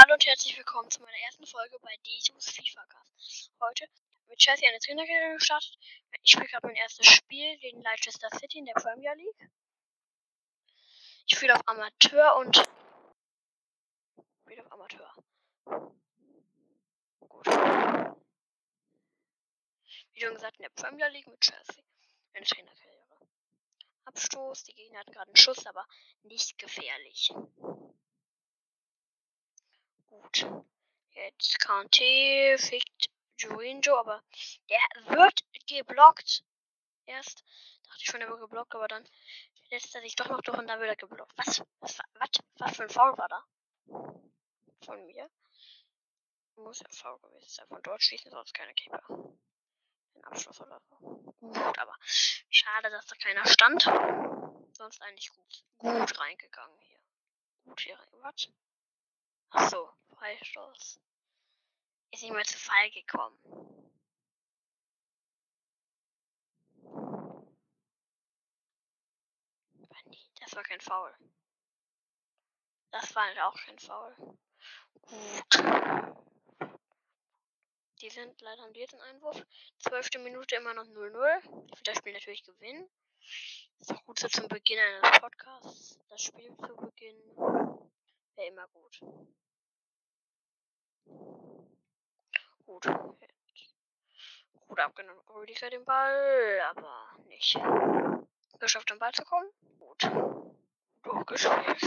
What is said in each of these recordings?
Hallo und herzlich willkommen zu meiner ersten Folge bei Dejus FIFA Cast. Heute mit Chelsea eine Trainerkarriere gestartet. Ich spiele gerade mein erstes Spiel gegen Leicester City in der Premier League. Ich spiele auf Amateur und spiele auf Amateur. Gut. Wie schon gesagt, in der Premier League mit Chelsea. Eine Trainerkarriere. Abstoß, die Gegner hatten gerade einen Schuss, aber nicht gefährlich. Gut. Jetzt Kante fickt Jurinjo, aber der wird geblockt. Erst dachte ich schon, er wird geblockt, aber dann lässt er sich doch noch durch und dann wird er geblockt. Was? Was, was, was für ein Foul war da? Von mir? Muss ja Foul gewesen sein. Von dort schießen sonst keine Keeper. Ein Abschluss oder so. Gut, aber schade, dass da keiner stand. Sonst eigentlich gut, gut reingegangen hier. Gut hier rein. Was? Ach so, Freistoß. Ist nicht mehr zu Fall gekommen. Das war kein Foul. Das war halt auch kein Foul. Gut. Die sind leider am dritten Einwurf. Zwölfte Minute immer noch 0-0. Ich will das Spiel natürlich gewinnen. Ist auch gut so zum Beginn eines Podcasts. Das Spiel zu beginnen. Wäre immer gut. Gut. Gut abgenommen. Rüdiger den Ball, aber nicht. Geschafft, den Ball zu kommen. Gut. Durchgespielt.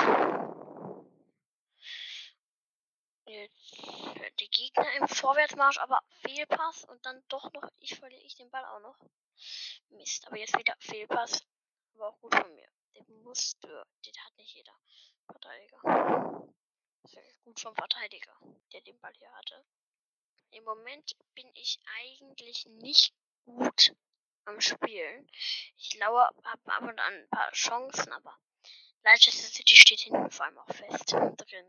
Jetzt die Gegner im Vorwärtsmarsch, aber Fehlpass und dann doch noch, ich verliere ich den Ball auch noch. Mist, aber jetzt wieder Fehlpass. Aber auch gut von mir. Den musste, den hat nicht jeder Verteidiger. Gut vom Verteidiger, der den Ball hier hatte. Im Moment bin ich eigentlich nicht gut am Spielen. Ich laue ab, und an ein paar Chancen, aber Leicester City steht hinten vor allem auch fest drin.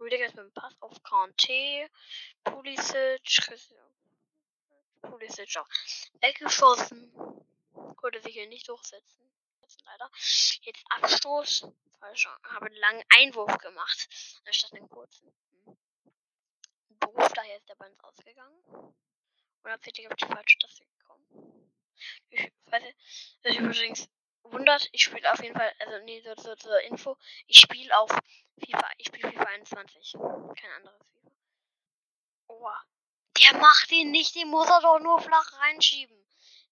Rüdiger ist mit dem Pass auf Kante, Pulisic, Pulisic auch weggeschossen. Konnte sich hier nicht durchsetzen. Leider. Jetzt Abstoß. Falsch. Habe einen langen Einwurf gemacht, anstatt einen kurzen. Beruf, daher ist der Ball ausgegangen. Und absichtlich auf die falsche Taste gekommen. Ich weiß nicht, was übrigens wundert, ich spiele auf jeden Fall, also nee, so, so, zur Info, ich spiele auf FIFA, ich spiele FIFA 21. Kein anderes FIFA. Oh, der macht den nicht, den muss er doch nur flach reinschieben.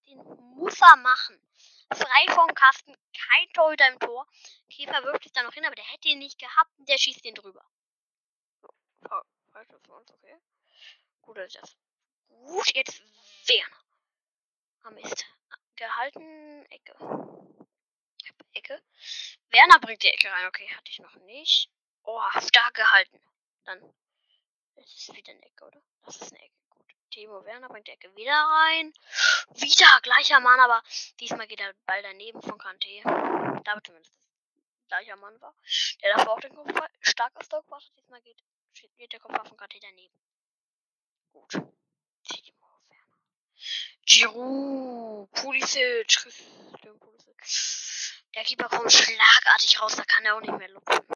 Den muss er machen. Frei vom Kasten, kein Torhüter im Tor. Käfer wirft es da noch hin, aber der hätte ihn nicht gehabt und der schießt den drüber. So, falsch für uns, okay. Gut, ist das. Gut, jetzt Werner. Ah, Mist. Gehalten, Ecke. Ecke. Werner bringt die Ecke rein. Okay, hatte ich noch nicht. Oh, stark gehalten. Dann ist es wieder eine Ecke, oder? Das ist eine Ecke. Gut. Timo Werner bringt die Ecke wieder rein. Wieder gleicher Mann, aber diesmal geht der Ball daneben von Kante. Da zumindest gleicher Mann war. Der davor auch den Kopf stark aus Dog war. Diesmal geht, geht der Kopf von Kante daneben. Gut. Timo Werner. Giroud. Pulisic. Der Keeper kommt schlagartig raus, da kann er auch nicht mehr lupfen.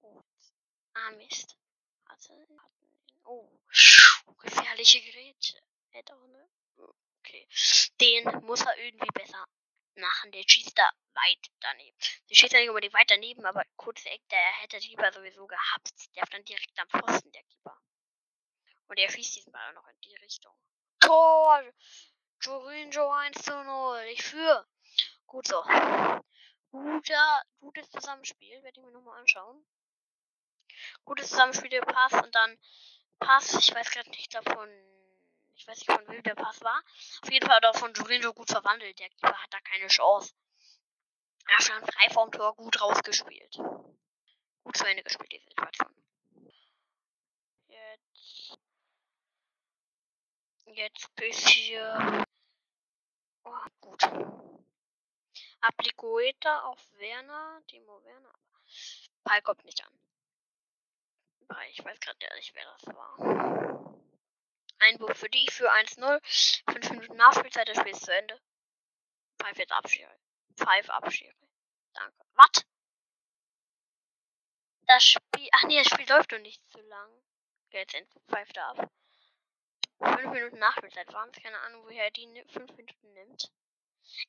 Gut. Ah, Mist. Hatte. Oh. Gefährliche Geräte. Ne? Okay. Den muss er irgendwie besser machen. Der schießt da weit daneben. Der schießt ja nicht unbedingt weit daneben, aber kurze Eck, der hätte Keeper sowieso gehabt. Der dann direkt am Pfosten, der Keeper. Und er schießt diesen Ball auch noch in die Richtung. Tor! Jorinjo 1 zu 0. Ich führe. Gut so. Guter, gutes Zusammenspiel. Werde ich mir nochmal anschauen. Gutes Zusammenspiel, der Pass und dann Pass. Ich weiß gerade nicht davon. Ich weiß nicht, von wem der Pass war. Auf jeden Fall hat er von Jorinjo gut verwandelt. Der Keeper hat da keine Chance. Er stand frei vorm Tor gut rausgespielt. Gut zu Ende gespielt, die Situation. Jetzt. Jetzt bisschen. Oh, gut. Applicoeta auf Werner. Timo Werner. Ball kommt nicht an. Ich weiß gerade nicht, wer das war. Einwurf für die für 1-0. 5 Minuten Nachspielzeit, das Spiel ist zu Ende. Pfeif jetzt Abschere. Pfeif Abschere. Danke. Was? Das Spiel. Ach nee, das Spiel läuft doch nicht zu lang. Okay, jetzt pfeift er ab. Fünf Minuten Nachspielzeit waren es. Keine Ahnung, woher die fünf Minuten nimmt.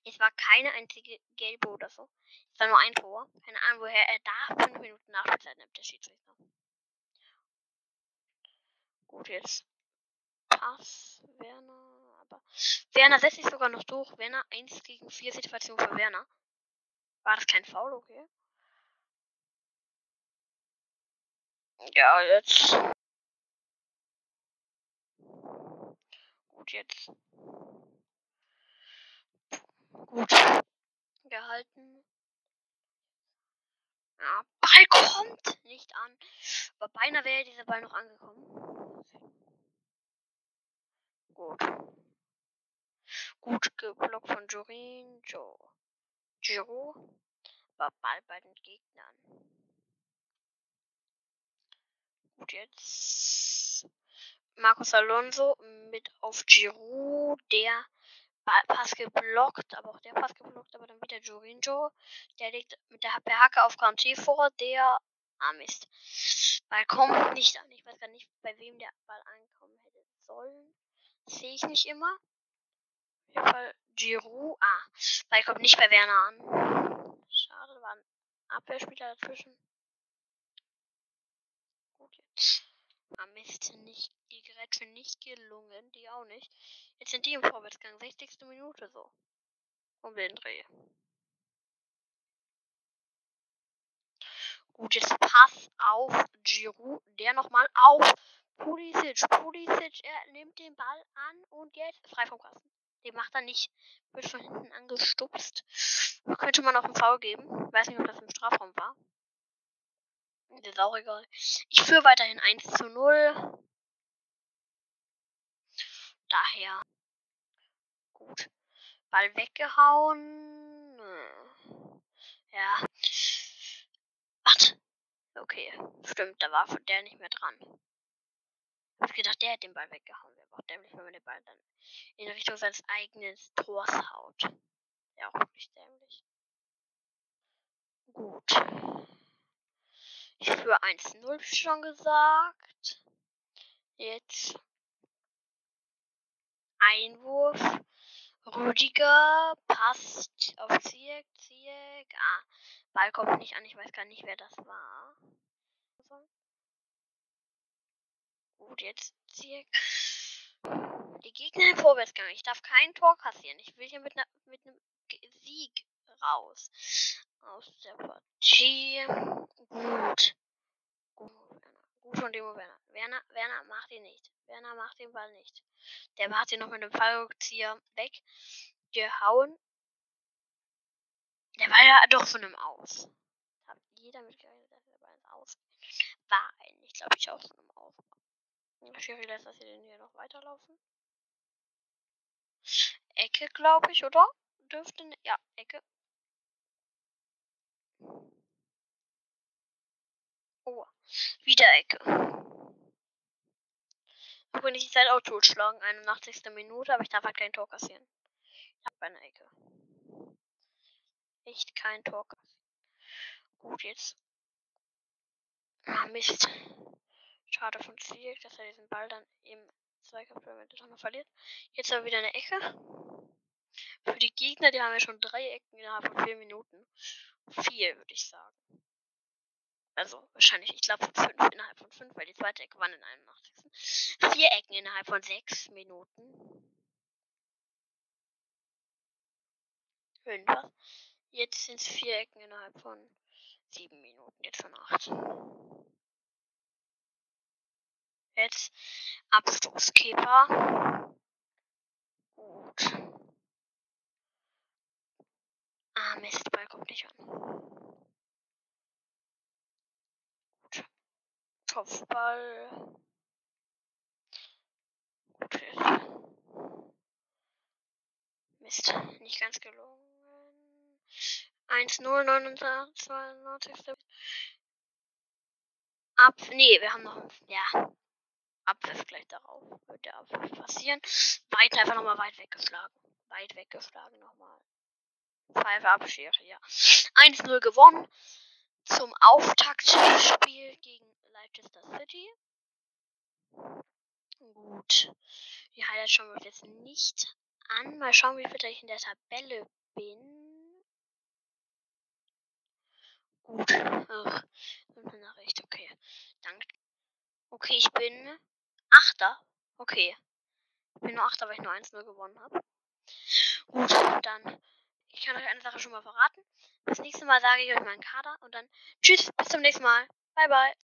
Es war keine einzige gelbe oder so. Es war nur ein Tor. Keine Ahnung, woher er da fünf Minuten Nachspielzeit nimmt, der Schiedsrichter. Gut, jetzt Pass. Werner. Aber Werner setzt sich sogar noch durch. Werner 1 gegen 4 Situation für Werner. War das kein Foul, okay? Ja, jetzt. Gut, jetzt. Gut. Gehalten. Ja, Ball kommt nicht an. Aber beinahe wäre dieser Ball noch angekommen. Gut. Gut geblockt von Jorin. Jo. Giro. War Ball bei den Gegnern. Gut, jetzt Marcos Alonso mit auf Giroud, der Pass geblockt, aber auch der Pass geblockt, aber dann wieder Jorinjo. Der legt mit der Hacke auf Kanté vor, der Ah Mist. Ball kommt nicht an. Ich weiß gar nicht, bei wem der Ball ankommen hätte sollen. Sehe ich nicht immer. Auf jeden Fall Giroud. Ah, Ball kommt nicht bei Werner an. Schade, war ein Abwehrspieler dazwischen. Gut, jetzt. Ah Mist, nicht, die Grätsche nicht gelungen, die auch nicht. Jetzt sind die im Vorwärtsgang, 60. Minute so. Um den Dreh. Gut, jetzt Pass auf Giroud, der nochmal auf Pulisic. Pulisic, er nimmt den Ball an und jetzt frei vom Kasten. Den macht er nicht. Wird von hinten angestupst. Könnte man auch einen Foul geben. Weiß nicht, ob das im Strafraum war. Das ist auch egal. Ich führe weiterhin 1 zu 0. Daher. Gut. Ball weggehauen. Ja. Was? Okay. Stimmt, da war der nicht mehr dran. Ich hab gedacht, der hat den Ball weggehauen. Wäre auch dämlich, wenn man den Ball dann in Richtung seines eigenen Tors haut. Ja, auch wirklich dämlich. Gut. Ich für 1-0 schon gesagt. Jetzt Einwurf. Rüdiger passt auf Zieck. Zieck. Ah, Ball kommt nicht an. Ich weiß gar nicht, wer das war. Gut, jetzt Zieck. Die Gegner im Vorwärtsgang. Ich darf kein Tor kassieren. Ich will hier mit, mit einem Sieg raus. Aus der Partie. Gut. Gut, Gut von Demo Werner. Werner. Werner macht ihn nicht. Werner macht den Ball nicht. Der macht ihn noch mit dem Fallrückzieher weg. Gehauen. Der war ja doch von einem Aus. Hat jeder mitgerechnet, dass der Ball ins Aus war eigentlich, glaube ich, auch von einem Aus. Schiri lässt das hier, hier noch weiterlaufen. Ecke, glaube ich, oder? Dürfte. Ja, Ecke. Wieder Ecke. Auch wenn ich die Zeit auch totschlagen, 81. Minute, aber ich darf halt kein Tor kassieren. Ich habe eine Ecke. Echt kein Tor kassieren. Gut, jetzt. Ah, Mist. Schade von Ziel, dass er diesen Ball dann im Zweikampf noch verliert. Jetzt aber wieder eine Ecke. Für die Gegner, die haben ja schon drei Ecken innerhalb von vier Minuten. Vier, würde ich sagen. Also wahrscheinlich, ich glaube fünf innerhalb von fünf, weil die zweite Ecke war in 81. Vier Ecken innerhalb von sechs Minuten. Fünf. Jetzt sind es vier Ecken innerhalb von sieben Minuten, jetzt schon acht. Jetzt Abstoßkeeper. Gut. Ah, Mist, Ball kommt nicht an. Kopfball. Okay. Mist, nicht ganz gelungen. 1-0, 92. Ab, nee, wir haben noch, ja, Abpfiff gleich darauf. Wird der Abpfiff passieren. Weit einfach nochmal weit weggeschlagen. Weit weggeschlagen nochmal. Pfeife Abschere, ja. 1-0 gewonnen. Zum Auftaktspiel gegen Leicester City. Gut. Die Highlights schauen wir uns jetzt nicht an. Mal schauen, wie fit ich in der Tabelle bin. Gut. Ach, eine Nachricht. Okay. Danke. Okay, ich bin Achter. Okay. Ich bin nur Achter, weil ich nur 1-0 gewonnen habe. Gut, dann. Ich kann euch eine Sache schon mal verraten. Das nächste Mal sage ich euch meinen Kader und dann tschüss, bis zum nächsten Mal. Bye, bye.